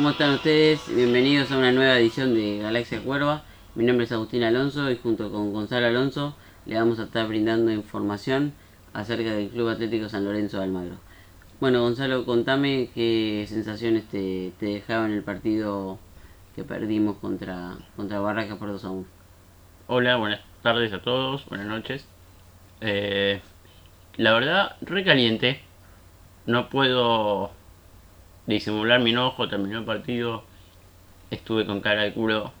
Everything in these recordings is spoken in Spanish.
¿cómo están ustedes? Bienvenidos a una nueva edición de Galaxia Cuerva. Mi nombre es Agustín Alonso y junto con Gonzalo Alonso le vamos a estar brindando información acerca del Club Atlético San Lorenzo de Almagro. Bueno, Gonzalo, contame qué sensaciones te, te dejaron el partido que perdimos contra, contra Barracas por 2 a 1. Hola, buenas tardes a todos, buenas noches. Eh, la verdad, recaliente. No puedo disimular mi enojo, terminó el partido. Estuve con cara de culo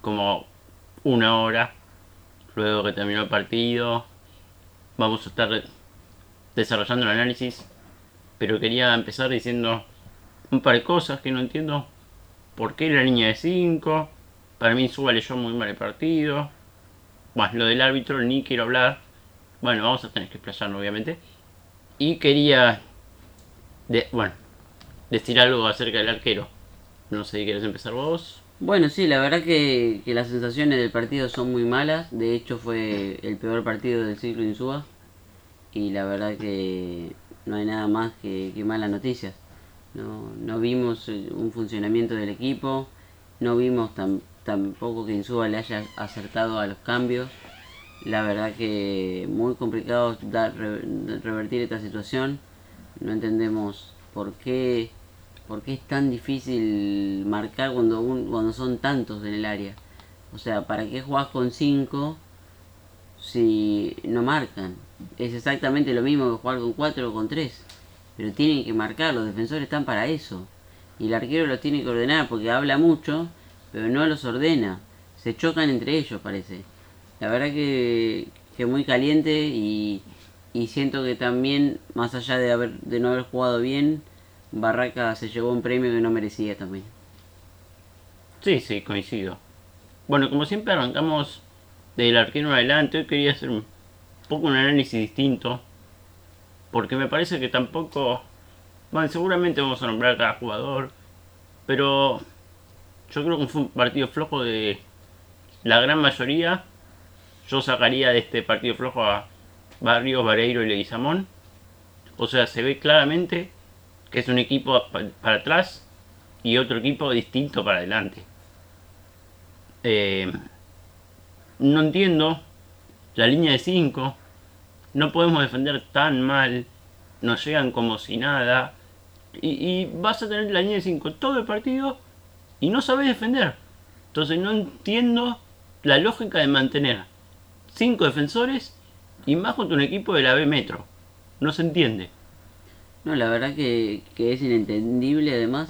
como una hora. Luego que terminó el partido, vamos a estar desarrollando el análisis. Pero quería empezar diciendo un par de cosas que no entiendo. ¿Por qué la línea de 5? Para mí Suba leyó muy mal el partido. Bueno, lo del árbitro ni quiero hablar. Bueno, vamos a tener que explayarlo obviamente. Y quería... Bueno, decir algo acerca del arquero. No sé si quieres empezar vos. Bueno, sí, la verdad que, que, las sensaciones del partido son muy malas. De hecho, fue el peor partido del ciclo Insúa. Y la verdad que no hay nada más que, malas noticias. No, no vimos eh, un funcionamiento del equipo. No vimos tam, tampoco que Insúa le haya acertado a los cambios. La verdad que muy complicado dar, revertir esta situación. No entendemos por qué ¿Por qué es tan difícil marcar cuando, un, cuando son tantos en el área? O sea, ¿para qué jugás con 5 si no marcan? Es exactamente lo mismo que jugar con 4 o con 3. Pero tienen que marcar, los defensores están para eso. Y el arquero los tiene que ordenar porque habla mucho, pero no los ordena. Se chocan entre ellos, parece. La verdad que, que muy caliente y, y siento que también, más allá de, haber, de no haber jugado bien, Barraca se llevó un premio que no merecía también. Sí, sí, coincido. Bueno, como siempre arrancamos del arquero adelante. Hoy quería hacer un poco un análisis distinto. Porque me parece que tampoco... Bueno, seguramente vamos a nombrar a cada jugador. Pero yo creo que fue un partido flojo de la gran mayoría. Yo sacaría de este partido flojo a Barrios, Vareiro y Leguizamón. O sea, se ve claramente que es un equipo para atrás y otro equipo distinto para adelante. Eh, no entiendo la línea de 5. No podemos defender tan mal. Nos llegan como si nada. Y, vas a tener la línea de 5 todo el partido y no sabes defender. Entonces no entiendo la lógica de mantener 5 defensores y más contra un equipo de la B Metro. No se entiende. No, la verdad que, es inentendible además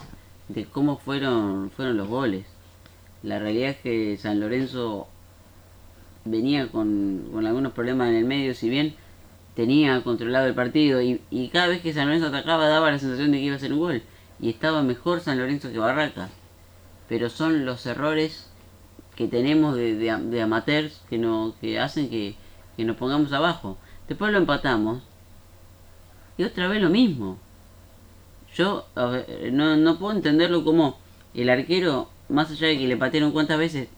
de cómo fueron, fueron los goles. La realidad es que San Lorenzo venía con, con algunos problemas en el medio, si bien tenía controlado el partido y, y, cada vez que San Lorenzo atacaba daba la sensación de que iba a ser un gol. Y estaba mejor San Lorenzo que Barracas. Pero son los errores que tenemos de, de, de amateurs que, no, que hacen que, que nos pongamos abajo. Después lo empatamos y otra vez lo mismo. Yo no, no puedo entenderlo como el arquero, más allá de que le patearon cuántas veces,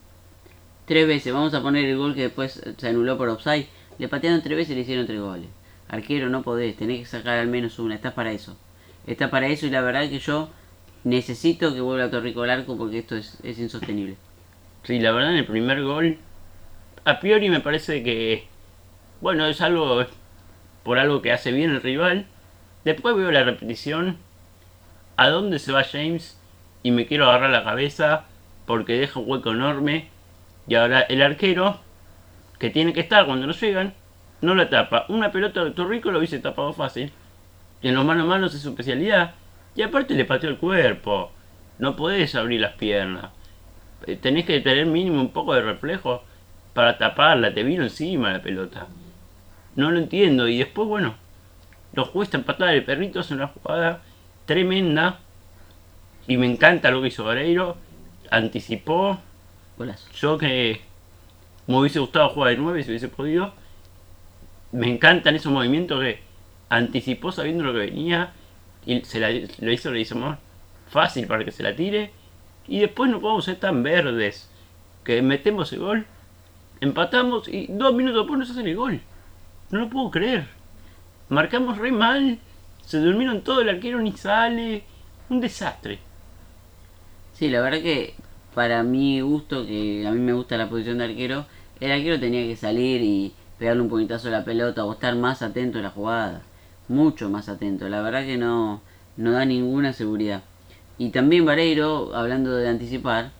tres veces, vamos a poner el gol que después se anuló por offside, le patearon tres veces y le hicieron tres goles. Arquero no podés, tenés que sacar al menos una, estás para eso. Estás para eso y la verdad que yo necesito que vuelva a Torrico el arco porque esto es, es insostenible. Sí, la verdad en el primer gol, a priori me parece que, bueno, es algo por algo que hace bien el rival. Después veo la repetición. ¿A dónde se va James? Y me quiero agarrar la cabeza porque deja un hueco enorme. Y ahora el arquero, que tiene que estar cuando no llegan, no la tapa. Una pelota de Torrico lo hubiese tapado fácil. Y en los manos a manos es su especialidad. Y aparte le pateó el cuerpo. No podés abrir las piernas. Eh, tenés que tener mínimo un poco de reflejo para taparla. Te vino encima la pelota. No lo entiendo. Y después, bueno, los jueces empatar el perrito es una jugada tremenda. Y me encanta lo que hizo Vareiro. Anticipó. Golazo. Yo que me hubiese gustado jugar de 9 si hubiese podido. Me encantan esos movimientos que anticipó sabiendo lo que venía. Y se la, lo hizo, le hizo más fácil para que se la tire. Y después no podemos ser tan verdes. Que metemos el gol. Empatamos y dos minutos después nos hacen el gol. No lo puedo creer. Marcamos re mal. Se durmieron todo, el arquero ni sale. Un desastre. Sí, la verdad que para mi gusto, que a mí me gusta la posición de arquero, el arquero tenía que salir y pegarle un puñetazo a la pelota o estar más atento a la jugada. Mucho más atento. La verdad que no, no da ninguna seguridad. Y también Vareiro, hablando de anticipar,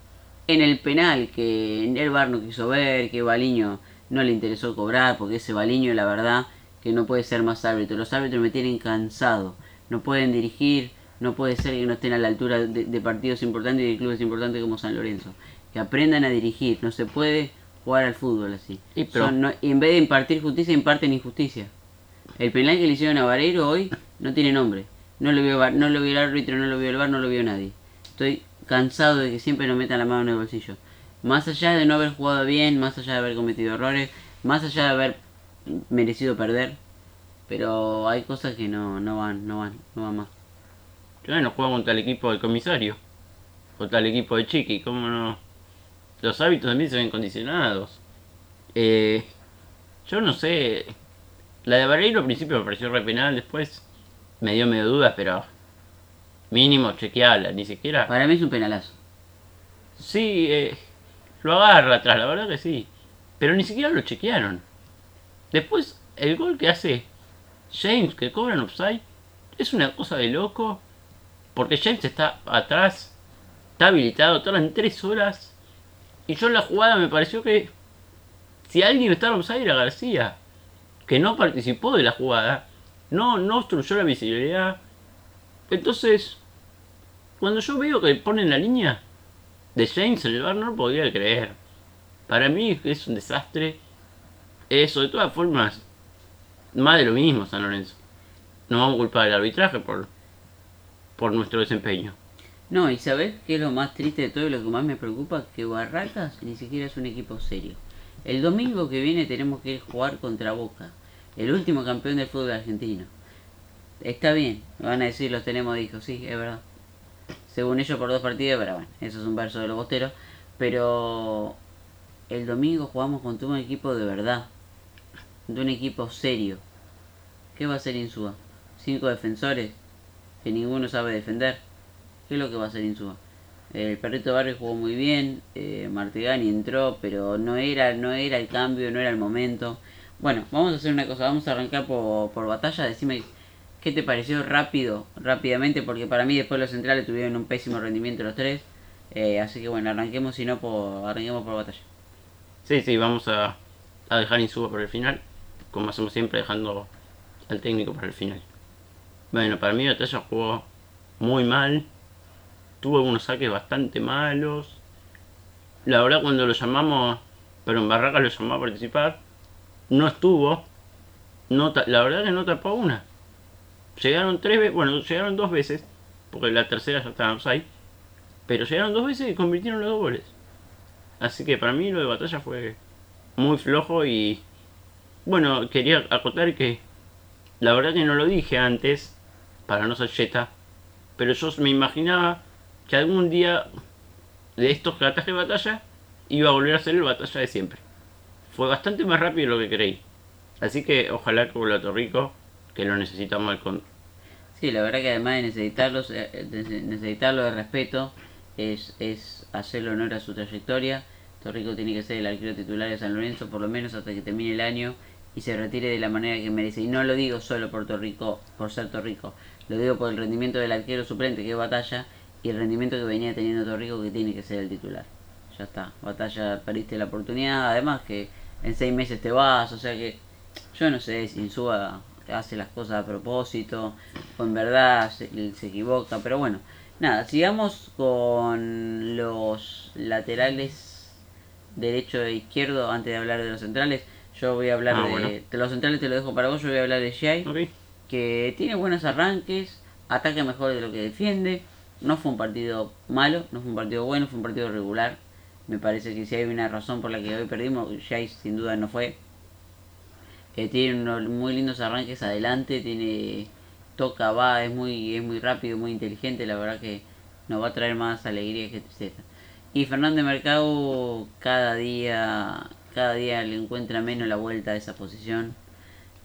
en el penal que el bar no quiso ver, que Baliño no le interesó cobrar, porque ese Baliño la verdad que no puede ser más árbitro. Los árbitros me tienen cansado. No pueden dirigir, no puede ser que no estén a la altura de, partidos importantes y de clubes importantes como San Lorenzo. Que aprendan a dirigir. No se puede jugar al fútbol así. Y, en vez de impartir justicia, imparten injusticia. El penal que le hicieron a Vareiro hoy no tiene nombre. No lo vio, no lo vio el árbitro, no lo vio el bar, no lo vio nadie. Estoy cansado de que siempre nos metan la mano en el bolsillo. Más allá de no haber jugado bien, más allá de haber cometido errores, más allá de haber merecido perder, pero hay cosas que no, no van, no van, no van más. no juega contra el equipo del comisario, contra el equipo de Chiqui, ¿cómo no? Los hábitos también se ven condicionados. Eh, yo no sé, la de Barreiro al principio me pareció re penal, después me dio medio dudas, pero mínimo chequearla, ni siquiera. Para mí es un penalazo. Sí, eh, lo agarra atrás, la verdad que sí. Pero ni siquiera lo chequearon. Después, el gol que hace James, que cobra en offside, es una cosa de loco. Porque James está atrás, está habilitado, tardan tres horas. Y yo en la jugada me pareció que si alguien estaba offside era García, que no participó de la jugada no, no obstruyó la visibilidad. Entonces, cuando yo veo que ponen la línea de James bar, no lo podía creer. Para mí es un desastre. Eso, de todas formas, más de lo mismo San Lorenzo. No vamos a culpar al arbitraje por, por nuestro desempeño. No, y ¿sabes qué es lo más triste de todo y lo que más me preocupa? Que Barracas ni siquiera es un equipo serio. El domingo que viene tenemos que jugar contra Boca el último campeón del fútbol argentino. Está bien, van a decir los tenemos dijo, sí, es verdad. Según ellos por dos partidos, pero bueno, eso es un verso de los bosteros. Pero el domingo jugamos contra un equipo de verdad, de un equipo serio. ¿Qué va a hacer Insúa? ¿Cinco defensores? Que ninguno sabe defender. ¿Qué es lo que va a hacer Insúa? El perrito Barrio jugó muy bien, eh, Martigani entró, pero no era, no era el cambio, no era el momento. Bueno, vamos a hacer una cosa, vamos a arrancar por, por batalla, decime qué te pareció rápido, rápidamente, porque para mí después los centrales tuvieron un pésimo rendimiento los tres. Eh, así que bueno, arranquemos si no por, arranquemos por batalla. Sí, sí, vamos a, dejar Insuba por el final, como hacemos siempre, dejando al técnico para el final. Bueno, para mí Batalla jugó muy mal, tuvo unos saques bastante malos. La verdad cuando lo llamamos, pero en Barraca lo llamó a participar, no estuvo. No, la verdad que no tapó una. Llegaron tres veces, bueno, llegaron dos veces, porque la tercera ya estaba ahí. Pero llegaron dos veces y convirtieron los dos goles. Así que para mí lo de batalla fue muy flojo y bueno, quería acotar que la verdad que no lo dije antes, para no ser cheta, pero yo me imaginaba que algún día de estos ataques de batalla iba a volver a ser el batalla de siempre fue bastante más rápido de lo que creí. Así que ojalá que vuelva a Torrico, que lo necesitamos al con. Sí, la verdad que además de necesitarlo, eh, necesitarlo de respeto, es, es hacerle honor a su trayectoria. Torrico tiene que ser el arquero titular de San Lorenzo, por lo menos hasta que termine el año y se retire de la manera que merece. Y no lo digo solo por Torrico, por ser Torrico, lo digo por el rendimiento del arquero suplente que es Batalla y el rendimiento que venía teniendo Torrico que tiene que ser el titular. Ya está, Batalla perdiste la oportunidad, además que en seis meses te vas, o sea que yo no sé si Insúa hace las cosas a propósito o en verdad se, equivoca, pero bueno, nada, sigamos con los laterales derecho e izquierdo antes de hablar de los centrales. Yo voy a hablar ah, de, los centrales, te lo dejo para vos, yo voy a hablar de Shai, que tiene buenos arranques, ataca mejor de lo que defiende. No fue un partido malo, no fue un partido bueno, fue un partido regular. Me parece que si hay una razón por la que hoy perdimos, Jay sin duda no fue. Eh, tiene unos muy lindos arranques adelante, tiene toca, va, es muy, es muy rápido, muy inteligente, la verdad que nos va a traer más alegría que tristeza. Y Fernández Mercado cada día, cada día le encuentra menos la vuelta a esa posición.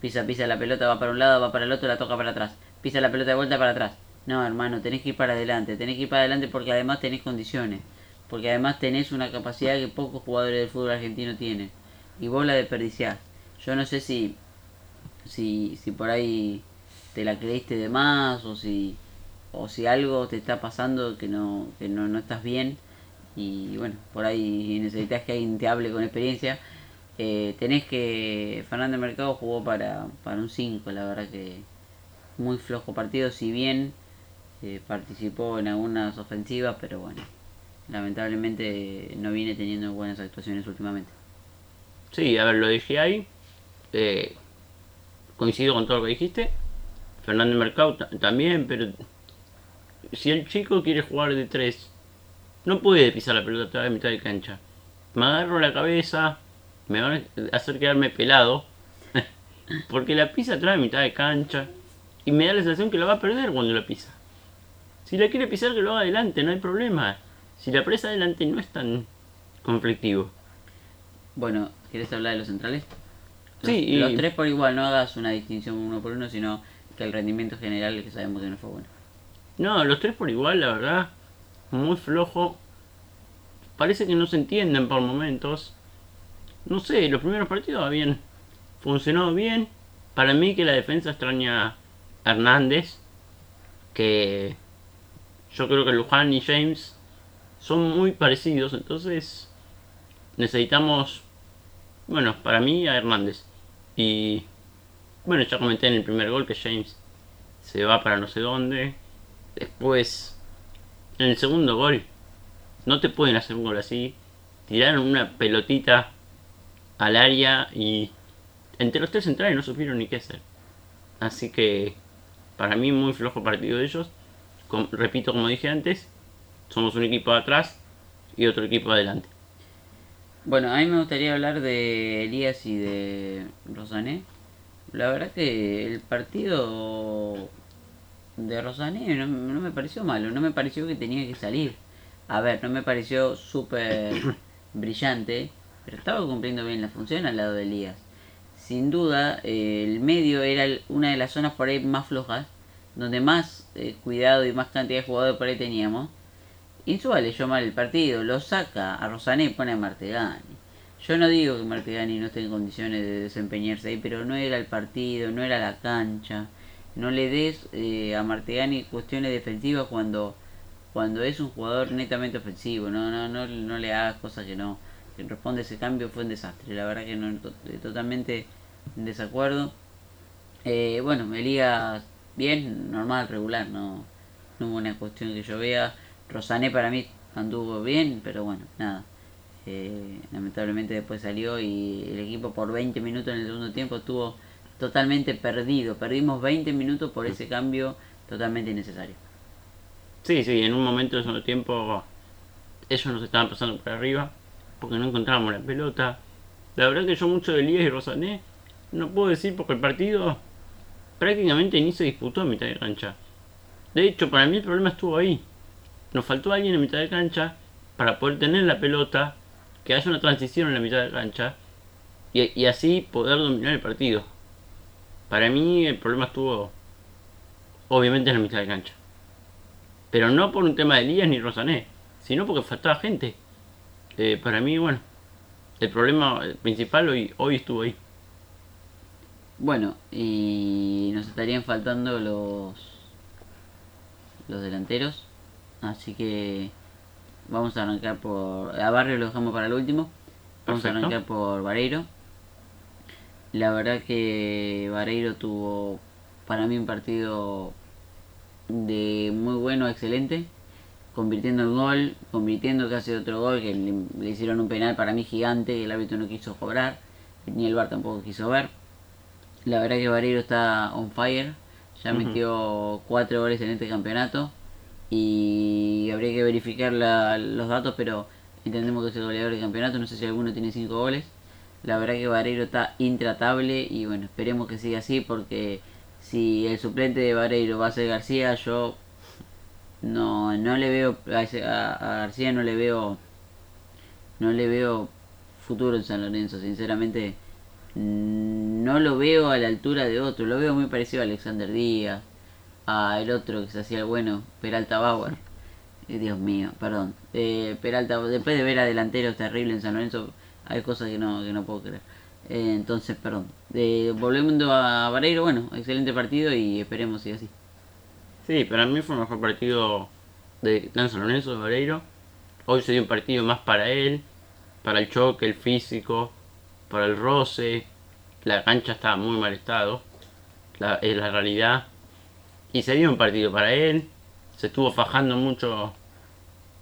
Pisa, pisa la pelota, va para un lado, va para el otro, la toca para atrás. Pisa la pelota de vuelta para atrás. No, hermano, tenés que ir para adelante, tenés que ir para adelante porque además tenés condiciones, porque además tenés una capacidad que pocos jugadores del fútbol argentino tienen y vos la desperdiciás. Yo no sé si, si, si por ahí te la creíste de más o si, o si algo te está pasando que no, que no, no estás bien y bueno, por ahí necesitas que alguien te hable con experiencia. Eh, tenés que. Fernando Mercado jugó para, para un 5, la verdad que muy flojo partido, si bien eh, participó en algunas ofensivas, pero bueno, lamentablemente no viene teniendo buenas actuaciones últimamente. Sí, a ver, lo dije ahí. Eh, coincido con todo lo que dijiste. Fernando Mercado también, pero si el chico quiere jugar de 3, no puede pisar la pelota toda la mitad de cancha. Me agarro la cabeza, me van a hacer quedarme pelado, porque la pisa atrás de mitad de cancha y me da la sensación que la va a perder cuando la pisa. Si la quiere pisar, que lo haga adelante, no hay problema. Si la presa adelante no es tan conflictivo. Bueno, ¿quieres hablar de los centrales? Sí, y... los tres por igual, no hagas una distinción uno por uno, sino que el rendimiento general que sabemos que no fue bueno. No, los tres por igual, la verdad, muy flojo. Parece que no se entienden por momentos. No sé, los primeros partidos habían funcionado bien. Para mí que la defensa extraña a Hernández, que yo creo que Luján y James son muy parecidos, entonces necesitamos, bueno, para mí a Hernández. Y bueno, ya comenté en el primer gol que James se va para no sé dónde. Después en el segundo gol, no te pueden hacer un gol así. Tiraron una pelotita al área y entre los tres centrales no supieron ni qué hacer. Así que para mí muy flojo partido de ellos. repito como dije antes, somos un equipo atrás y otro equipo adelante. Bueno, a mí me gustaría hablar de Elías y de Rosané. La verdad que el partido de Rosané no, me pareció malo, no me pareció que tenía que salir. A ver, no me pareció súper brillante, pero estaba cumpliendo bien la función al lado de Elías. Sin duda, eh, el medio era una de las zonas por ahí más flojas, donde más eh, cuidado y más cantidad de jugadores por ahí teníamos. Insúa leyó mal el partido, lo saca a Rosané y pone a Martegani. Yo no digo que Martegani no esté en condiciones de desempeñarse ahí, pero no era el partido, no era la cancha. No le des eh, a Martegani cuestiones defensivas cuando cuando es un jugador netamente ofensivo no no no, no le hagas cosas que no que responde ese cambio fue un desastre. La verdad que no totalmente en desacuerdo. Eh, bueno Elías bien normal regular no no hubo una cuestión que yo vea Rosané para mí anduvo bien pero bueno nada eh, lamentablemente después salió y el equipo por 20 minutos en el segundo tiempo estuvo totalmente perdido. Perdimos 20 minutos por ese cambio totalmente innecesario. Sí, sí, en un momento de segundo tiempo ellos nos estaban pasando por arriba porque no encontrábamos la pelota. La verdad que yo mucho de Elías y Rosané no puedo decir porque el partido prácticamente ni se disputó en mitad de cancha. De hecho, para mí el problema estuvo ahí. Nos faltó alguien en mitad de cancha para poder tener la pelota, que haya una transición en la mitad de cancha y, así poder dominar el partido. Para mí el problema estuvo obviamente en la mitad de cancha. Pero no por un tema de Elías ni Rosané, sino porque faltaba gente. Eh, para mí, bueno, el problema principal hoy, hoy estuvo ahí. Bueno, y nos estarían faltando los los delanteros. Así que vamos a arrancar por... A Barrio lo dejamos para el último. Vamos a arrancar por Vareiro. La verdad que Vareiro tuvo para mí un partido de muy bueno, excelente, convirtiendo el gol, convirtiendo casi otro gol que le, hicieron un penal para mí gigante que el árbitro no quiso cobrar, ni el VAR tampoco quiso ver. La verdad que Vareiro está on fire, ya metió cuatro goles en este campeonato y habría que verificar los datos, pero entendemos que es el goleador del campeonato, no sé si alguno tiene cinco goles. La verdad que Vareiro está intratable y bueno, esperemos que siga así porque si el suplente de Vareiro va a ser García, yo no, no le veo a, García no le veo no le veo futuro en San Lorenzo, sinceramente no lo veo a la altura de otro, lo veo muy parecido a Alexander Díaz, a el otro que se hacía el bueno, Peralta Bauer. Eh, Dios mío, perdón. Eh, Peralta, después de ver a delanteros terribles en San Lorenzo, hay cosas que no, que no puedo creer. Eh, entonces, perdón. Eh, volviendo a Vareiro, bueno, excelente partido y esperemos siga así. Sí, para mí fue el mejor partido de San Lorenzo de Vareiro. Hoy se dio un partido más para él, para el choque, el físico, para el roce. La cancha estaba muy mal estado, la, es la realidad. Y se dio un partido para él. Se estuvo fajando mucho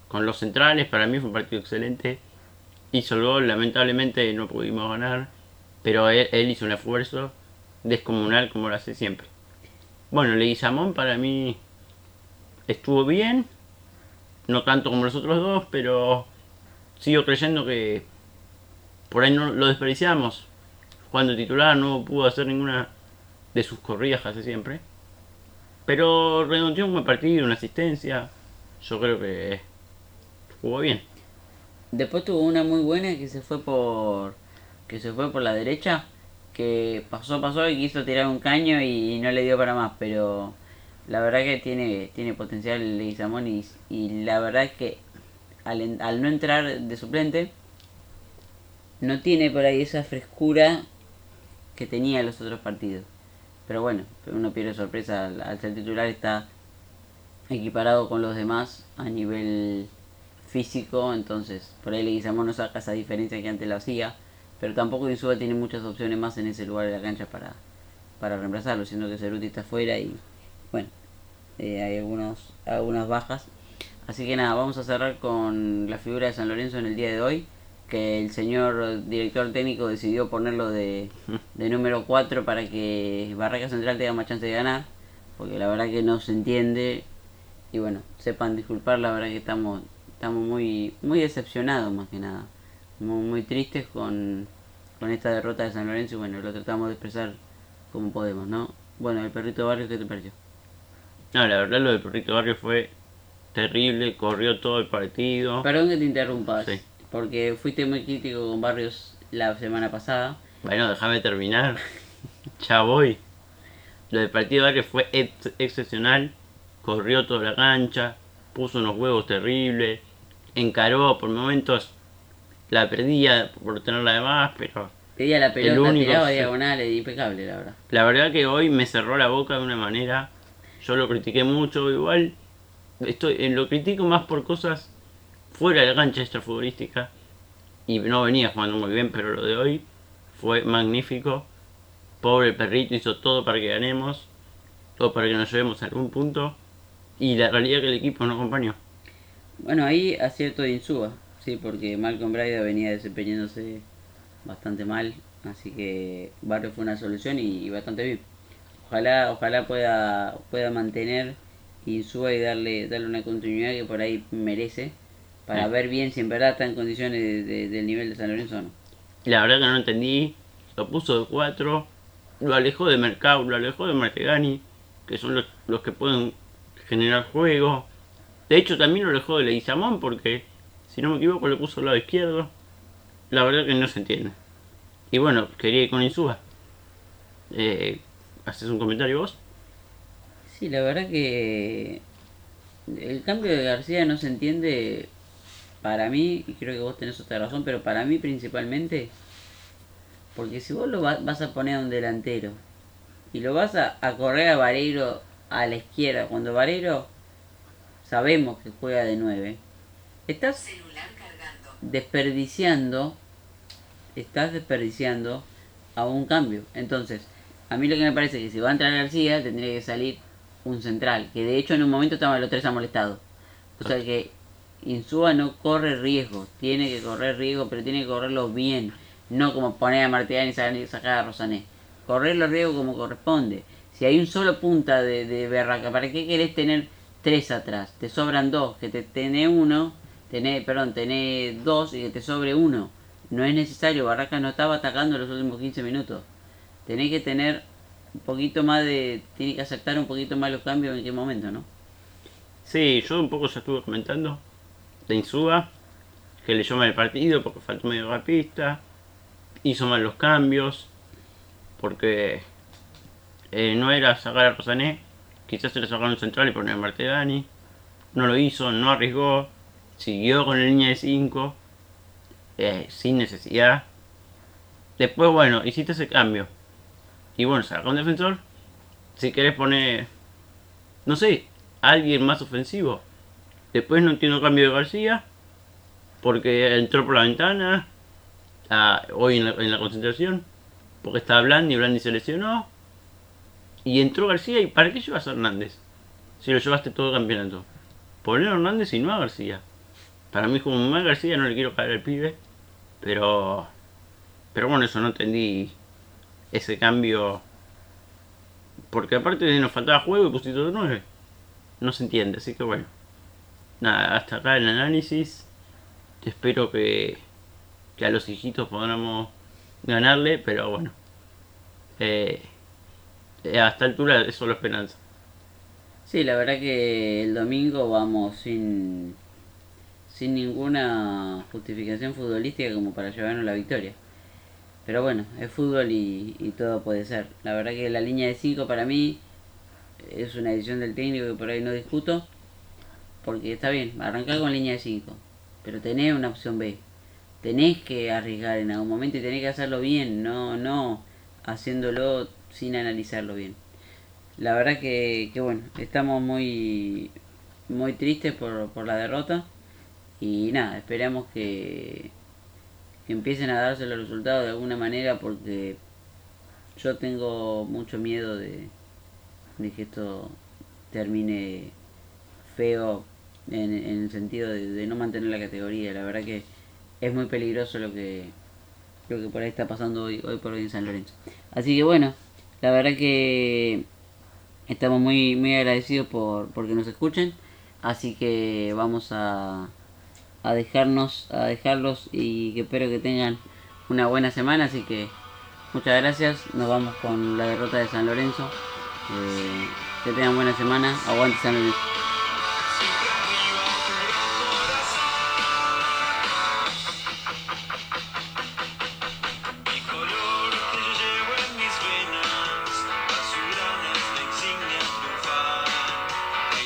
con los centrales. Para mí fue un partido excelente. Hizo el gol, lamentablemente no pudimos ganar. Pero él, hizo un esfuerzo descomunal como lo hace siempre. Bueno, Leguizamón para mí estuvo bien. No tanto como los otros dos, pero sigo creyendo que por ahí no lo desperdiciamos. Cuando titular no pudo hacer ninguna de sus corridas casi siempre. Pero redondeó un buen partido, una asistencia. Yo creo que jugó bien. Después tuvo una muy buena que se fue por que se fue por la derecha, que pasó, pasó y quiso tirar un caño y no le dio para más, pero la verdad que tiene, tiene potencial Leguizamón y, y la verdad es que al, al no entrar de suplente, no tiene por ahí esa frescura que tenía en los otros partidos. Pero bueno, uno pierde sorpresa al, ser titular, está equiparado con los demás a nivel físico, entonces por ahí Leguizamón no saca esa diferencia que antes lo hacía, pero tampoco Insúa tiene muchas opciones más en ese lugar de la cancha para, para reemplazarlo, siendo que Ceruti está afuera y bueno, eh, hay algunos, algunas bajas. Así que nada, vamos a cerrar con la figura de San Lorenzo en el día de hoy, que el señor director técnico decidió ponerlo de, de número 4 para que Barraca Central tenga más chance de ganar, porque la verdad que no se entiende y bueno, sepan disculpar, la verdad que estamos estamos muy muy decepcionados más que nada, muy, muy tristes con, con esta derrota de San Lorenzo y bueno, lo tratamos de expresar como podemos, ¿no? Bueno, el perrito Barrio, ¿qué te pareció? No, la verdad lo del Perrito Barrio fue terrible, corrió todo el partido. Perdón que te interrumpa, Sí. Porque fuiste muy crítico con Barrios la semana pasada. Bueno, déjame terminar. ya voy. Lo del partido de Barrio fue ex- excepcional. Corrió toda la cancha, puso unos huevos terribles, encaró por momentos, la perdía por tenerla de más, pero Pedía la pelota, único, tiraba impecable la verdad. la verdad que hoy me cerró la boca de una manera. Yo lo critiqué mucho, igual estoy, eh, lo critico más por cosas fuera de la cancha extrafutbolística. Y no venía jugando muy bien, pero lo de hoy fue magnífico. Pobre perrito hizo todo para que ganemos, todo para que nos llevemos a algún punto. Y la realidad es que el equipo no acompañó. Bueno, ahí acierto de Insúa, sí, porque Malcolm Braida venía desempeñándose bastante mal, así que Barrio fue una solución y, y bastante bien. Ojalá, ojalá pueda, pueda mantener Insúa y darle, darle una continuidad que por ahí merece, para Sí. ver bien si en verdad está en condiciones de- de- del nivel de San Lorenzo o no. La verdad que no entendí. Lo puso de 4. Lo alejó de Mercado, lo alejó de Martegani. Que son los, los que pueden generar juego. De hecho también lo alejó de Leguizamón porque, si no me equivoco, lo puso al lado izquierdo. La verdad que no se entiende. Y bueno, quería ir con Insúa. Eh, ¿Haces un comentario vos? Sí, la verdad que el cambio de García no se entiende para mí, y creo que vos tenés otra razón, pero para mí principalmente, porque si vos lo va- vas a poner a un delantero y lo vas a, a correr a Vareiro a la izquierda, cuando Vareiro sabemos que juega de 9, estás desperdiciando, estás desperdiciando a un cambio. Entonces, a mí lo que me parece es que si va a entrar García, tendría que salir un central, que de hecho en un momento estaban los tres amolestados. O sea que Insúa no corre riesgo, tiene que correr riesgo, pero tiene que correrlo bien, no como poner a Martínez y sacar a Rosané. Correr los riesgos como corresponde. Si hay un solo punta de, de Berraca, ¿para qué querés tener tres atrás? Te sobran dos, que te tenés uno, tenés, perdón, tenés dos y que te sobre uno. No es necesario, Barraca no estaba atacando los últimos 15 minutos. Tenés que tener un poquito más de. Tiene que aceptar un poquito más los cambios en qué momento, ¿no? Sí, yo un poco ya estuve comentando de Insúa, que leyó mal el partido porque faltó medio pista, hizo mal los cambios, porque eh, no era sacar a Rosané, quizás se le sacaron central y poner a Martegani. No lo hizo, no arriesgó, siguió con la línea de 5, eh, sin necesidad. Después, bueno, hiciste ese cambio. Y bueno, saca un defensor. Si querés poner, no sé, alguien más ofensivo. Después no entiendo cambio de García. Porque entró por la ventana. Hoy en la, concentración. Porque estaba Blandi y Blandi se lesionó. Y entró García. ¿Y para qué llevas a Hernández? Si lo llevaste todo el campeonato. Poner a Hernández y no a García. Para mí, como más García, no le quiero caer al pibe. Pero. Pero bueno, eso no entendí. Ese cambio. Porque aparte nos faltaba juego y pusiste 9. No se entiende, así que bueno. Nada, hasta acá el análisis. Espero que, que a los hijitos podamos ganarle, pero bueno. Eh, eh, a esta altura es solo esperanza. Sí, la verdad que el domingo vamos sin, sin ninguna justificación futbolística como para llevarnos la victoria. Pero bueno, es fútbol y, y todo puede ser. La verdad que la línea de 5 para mí es una edición del técnico que por ahí no discuto. Porque está bien, arrancar con línea de 5. Pero tenés una opción B. Tenés que arriesgar en algún momento y tenés que hacerlo bien, no, no haciéndolo sin analizarlo bien. La verdad que, que bueno, estamos muy, muy tristes por, por la derrota. Y nada, esperamos que, que empiecen a darse los resultados de alguna manera porque yo tengo mucho miedo de, de que esto termine feo en, el sentido de, no mantener la categoría. La verdad que es muy peligroso lo que lo que por ahí está pasando hoy, hoy por hoy en San Lorenzo. Así que bueno, la verdad que estamos muy, muy agradecidos por porque nos escuchen. Así que vamos a, a dejarnos, a dejarlos y que espero que tengan una buena semana. Así que muchas gracias. Nos vamos con la derrota de San Lorenzo. Eh, que tengan buena semana. Aguante San Lorenzo.